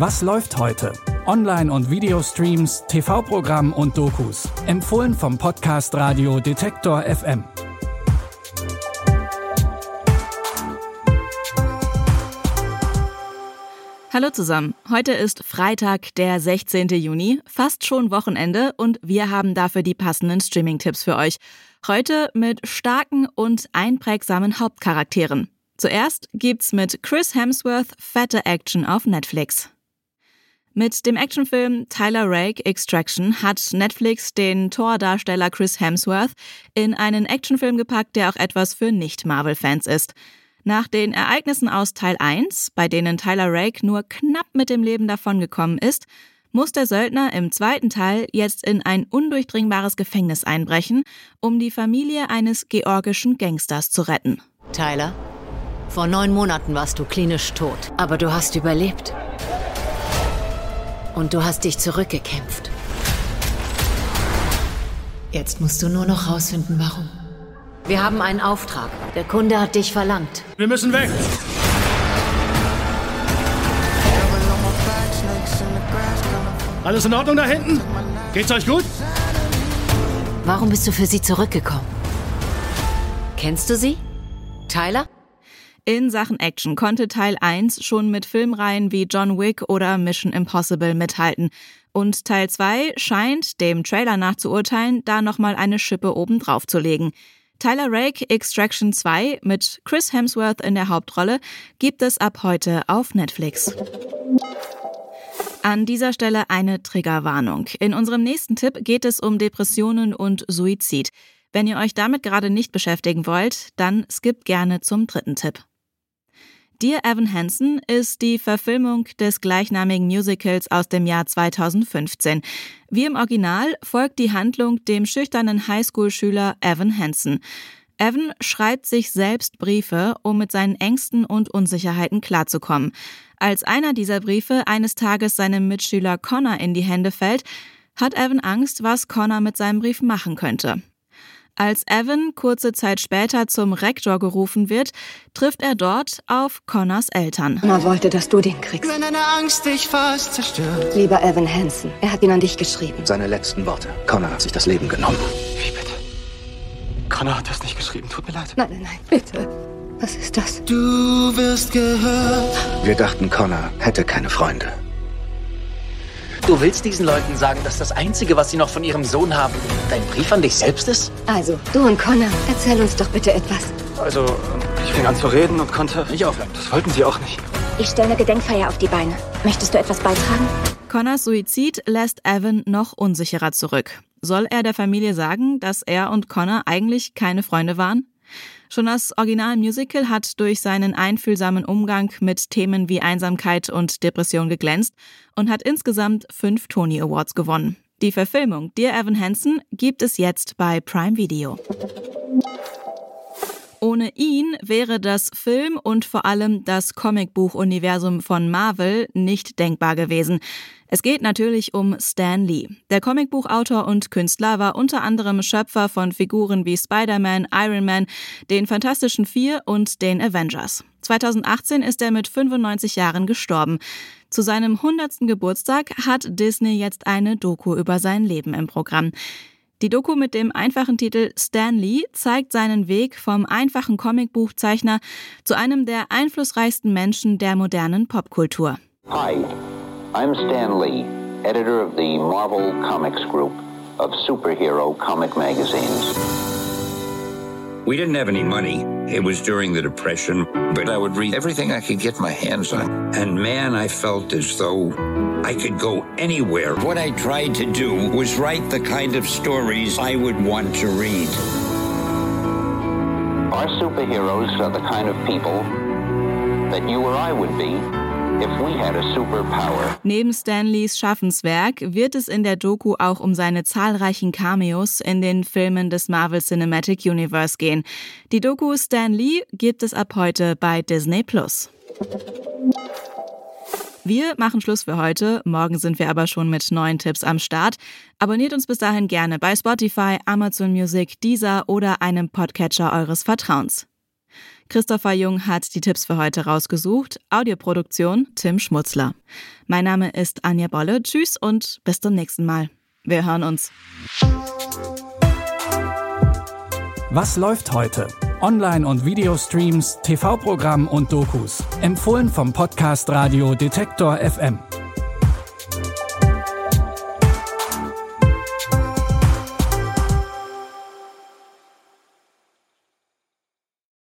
Was läuft heute? Online- und Videostreams, TV-Programm und Dokus. Empfohlen vom Podcast Radio Detektor FM. Hallo zusammen. Heute ist Freitag, der 16. Juni, fast schon Wochenende und wir haben dafür die passenden Streaming-Tipps für euch. Heute mit starken und einprägsamen Hauptcharakteren. Zuerst gibt's mit Chris Hemsworth fette Action auf Netflix. Mit dem Actionfilm Tyler Rake Extraction hat Netflix den Thor-Darsteller Chris Hemsworth in einen Actionfilm gepackt, der auch etwas für Nicht-Marvel-Fans ist. Nach den Ereignissen aus Teil 1, bei denen Tyler Rake nur knapp mit dem Leben davongekommen ist, muss der Söldner im zweiten Teil jetzt in ein undurchdringbares Gefängnis einbrechen, um die Familie eines georgischen Gangsters zu retten. Tyler, vor neun Monaten warst du klinisch tot, aber du hast überlebt. Und du hast dich zurückgekämpft. Jetzt musst du nur noch rausfinden, warum. Wir haben einen Auftrag. Der Kunde hat dich verlangt. Wir müssen weg! Alles in Ordnung da hinten? Geht's euch gut? Warum bist du für sie zurückgekommen? Kennst du sie? Tyler? In Sachen Action konnte Teil 1 schon mit Filmreihen wie John Wick oder Mission Impossible mithalten. Und Teil 2 scheint, dem Trailer nachzuurteilen, da nochmal eine Schippe obendrauf zu legen. Tyler Rake Extraction 2 mit Chris Hemsworth in der Hauptrolle gibt es ab heute auf Netflix. An dieser Stelle eine Triggerwarnung. In unserem nächsten Tipp geht es um Depressionen und Suizid. Wenn ihr euch damit gerade nicht beschäftigen wollt, dann skippt gerne zum dritten Tipp. Dear Evan Hansen ist die Verfilmung des gleichnamigen Musicals aus dem Jahr 2015. Wie im Original folgt die Handlung dem schüchternen Highschool-Schüler Evan Hansen. Evan schreibt sich selbst Briefe, um mit seinen Ängsten und Unsicherheiten klarzukommen. Als einer dieser Briefe eines Tages seinem Mitschüler Connor in die Hände fällt, hat Evan Angst, was Connor mit seinem Brief machen könnte. Als Evan kurze Zeit später zum Rektor gerufen wird, trifft er dort auf Connors Eltern. Connor wollte, dass du den kriegst. Wenn eine Angst dich fast zerstört. Lieber Evan Hansen, er hat ihn an dich geschrieben. Seine letzten Worte. Connor hat sich das Leben genommen. Wie bitte? Connor hat das nicht geschrieben. Tut mir leid. Nein, nein, nein, bitte. Was ist das? Du wirst gehört. Wir dachten, Connor hätte keine Freunde. Du willst diesen Leuten sagen, dass das Einzige, was sie noch von ihrem Sohn haben, dein Brief an dich selbst ist? Also, du und Connor, erzähl uns doch bitte etwas. Also, ich fing an zu reden und konnte nicht aufhören. Das wollten sie auch nicht. Ich stelle eine Gedenkfeier auf die Beine. Möchtest du etwas beitragen? Connors Suizid lässt Evan noch unsicherer zurück. Soll er der Familie sagen, dass er und Connor eigentlich keine Freunde waren? Schon das Original-Musical hat durch seinen einfühlsamen Umgang mit Themen wie Einsamkeit und Depression geglänzt und hat insgesamt fünf Tony Awards gewonnen. Die Verfilmung Dear Evan Hansen gibt es jetzt bei Prime Video. Ohne ihn wäre das Film und vor allem das Comicbuch-Universum von Marvel nicht denkbar gewesen. Es geht natürlich um Stan Lee. Der Comicbuchautor und Künstler war unter anderem Schöpfer von Figuren wie Spider-Man, Iron Man, den Fantastischen Vier und den Avengers. 2018 ist er mit 95 Jahren gestorben. Zu seinem 100. Geburtstag hat Disney jetzt eine Doku über sein Leben im Programm. Die Doku mit dem einfachen Titel Stan Lee zeigt seinen Weg vom einfachen Comicbuchzeichner zu einem der einflussreichsten Menschen der modernen Popkultur. Hi, I'm Stan Lee, editor of the Marvel Comics Group of superhero comic magazines. We didn't have any money. It was during the Depression, but I would read everything I could get my hands on. And man, I felt as though I could go anywhere. What I tried to do was write the kind of stories I would want to read. Our superheroes are the kind of people that you or I would be Neben Stanleys Schaffenswerk wird es in der Doku auch um seine zahlreichen Cameos in den Filmen des Marvel Cinematic Universe gehen. Die Doku Stan Lee gibt es ab heute bei Disney Plus. Wir machen Schluss für heute. Morgen sind wir aber schon mit neuen Tipps am Start. Abonniert uns bis dahin gerne bei Spotify, Amazon Music, Deezer oder einem Podcatcher eures Vertrauens. Christopher Jung hat die Tipps für heute rausgesucht. Audioproduktion Tim Schmutzler. Mein Name ist Anja Bolle. Tschüss und bis zum nächsten Mal. Wir hören uns. Was läuft heute? Online- und Videostreams, TV-Programm und Dokus. Empfohlen vom Podcast Radio Detektor FM.